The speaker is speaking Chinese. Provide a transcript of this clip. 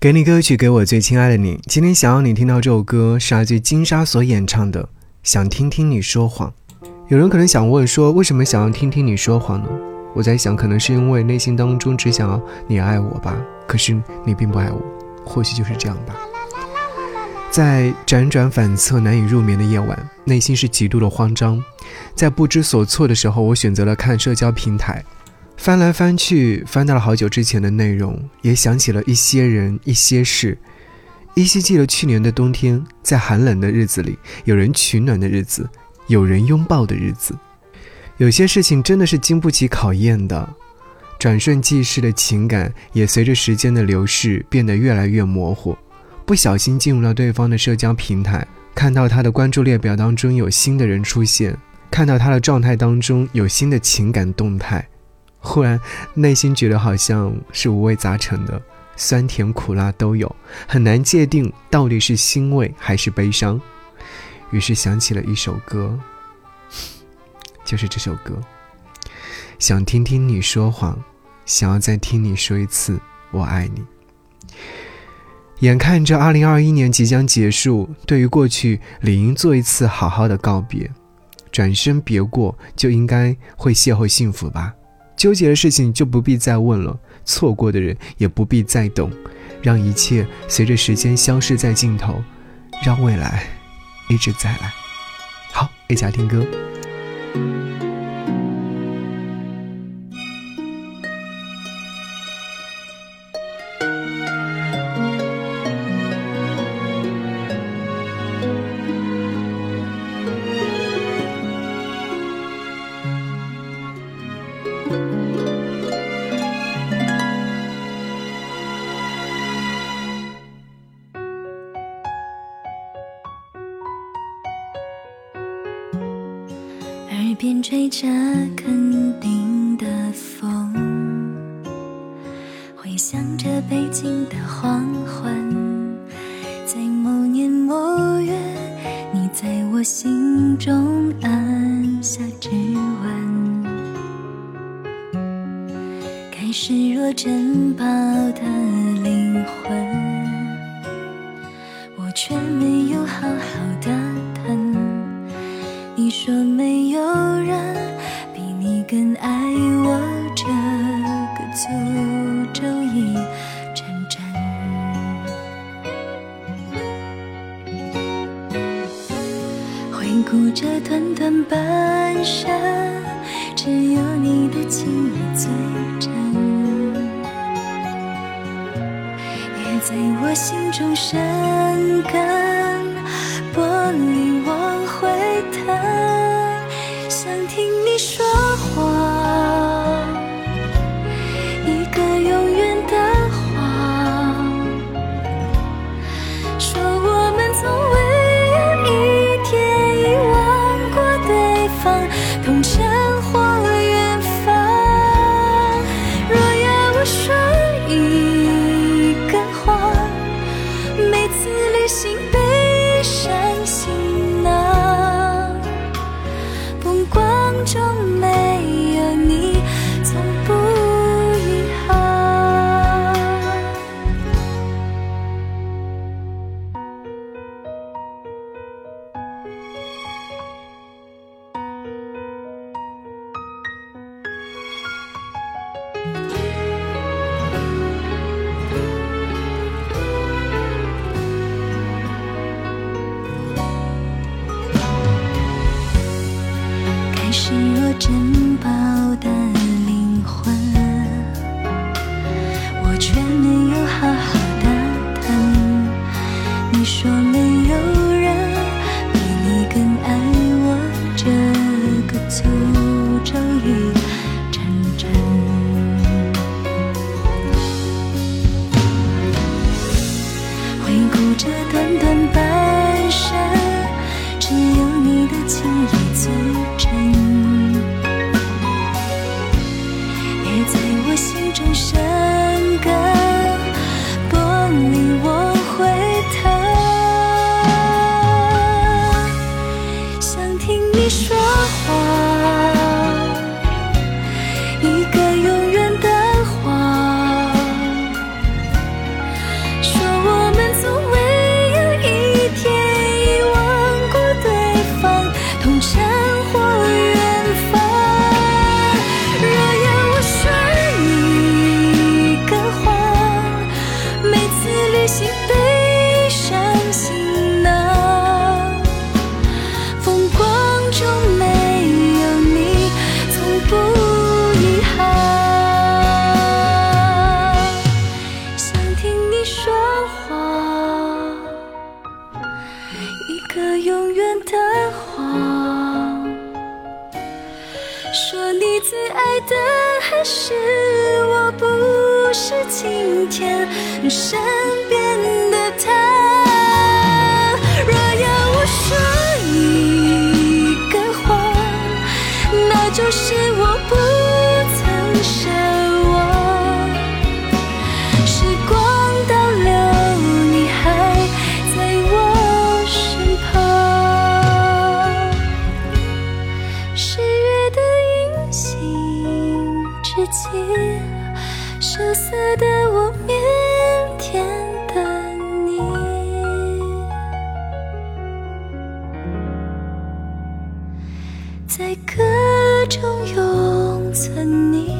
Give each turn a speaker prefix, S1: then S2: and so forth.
S1: 给你歌曲，给我最亲爱的你。今天想要你听到这首歌是来自金莎所演唱的《想听听你说谎》。有人可能想问说，为什么想要听听你说谎呢？我在想，可能是因为内心当中只想要你爱我吧。可是你并不爱我，或许就是这样吧。在辗转反侧、难以入眠的夜晚，内心是极度的慌张。在不知所措的时候，我选择了看社交平台。翻来翻去，翻到了好久之前的内容，也想起了一些人、一些事，依稀记得去年的冬天，在寒冷的日子里，有人取暖的日子，有人拥抱的日子。有些事情真的是经不起考验的，转瞬即逝的情感，也随着时间的流逝变得越来越模糊。不小心进入了对方的社交平台，看到他的关注列表当中有新的人出现，看到他的状态当中有新的情感动态。忽然，内心觉得好像是五味杂陈的，酸甜苦辣都有，很难界定到底是欣慰还是悲伤。于是想起了一首歌，就是这首歌。想听听你说谎，想要再听你说一次我爱你。眼看着二零二一年即将结束，对于过去理应做一次好好的告别，转身别过就应该会邂逅幸福吧。纠结的事情就不必再问了，错过的人也不必再等，让一切随着时间消失在尽头，让未来一直在来。好，一起来听歌。
S2: 边吹着肯定的风，回想着北京的黄昏，在某年某月，你在我心中按下指纹，该视若珍宝的灵魂，说没有人比你更爱我，这个诅咒已成真。回顾这短短半生，只有你的情意最真，也在我心中生根。若珍宝的你爱的还是我不是今天身边的他，若要我说一个谎，那就是我不曾想。起羞涩的我，腼腆的你。在歌中永存你。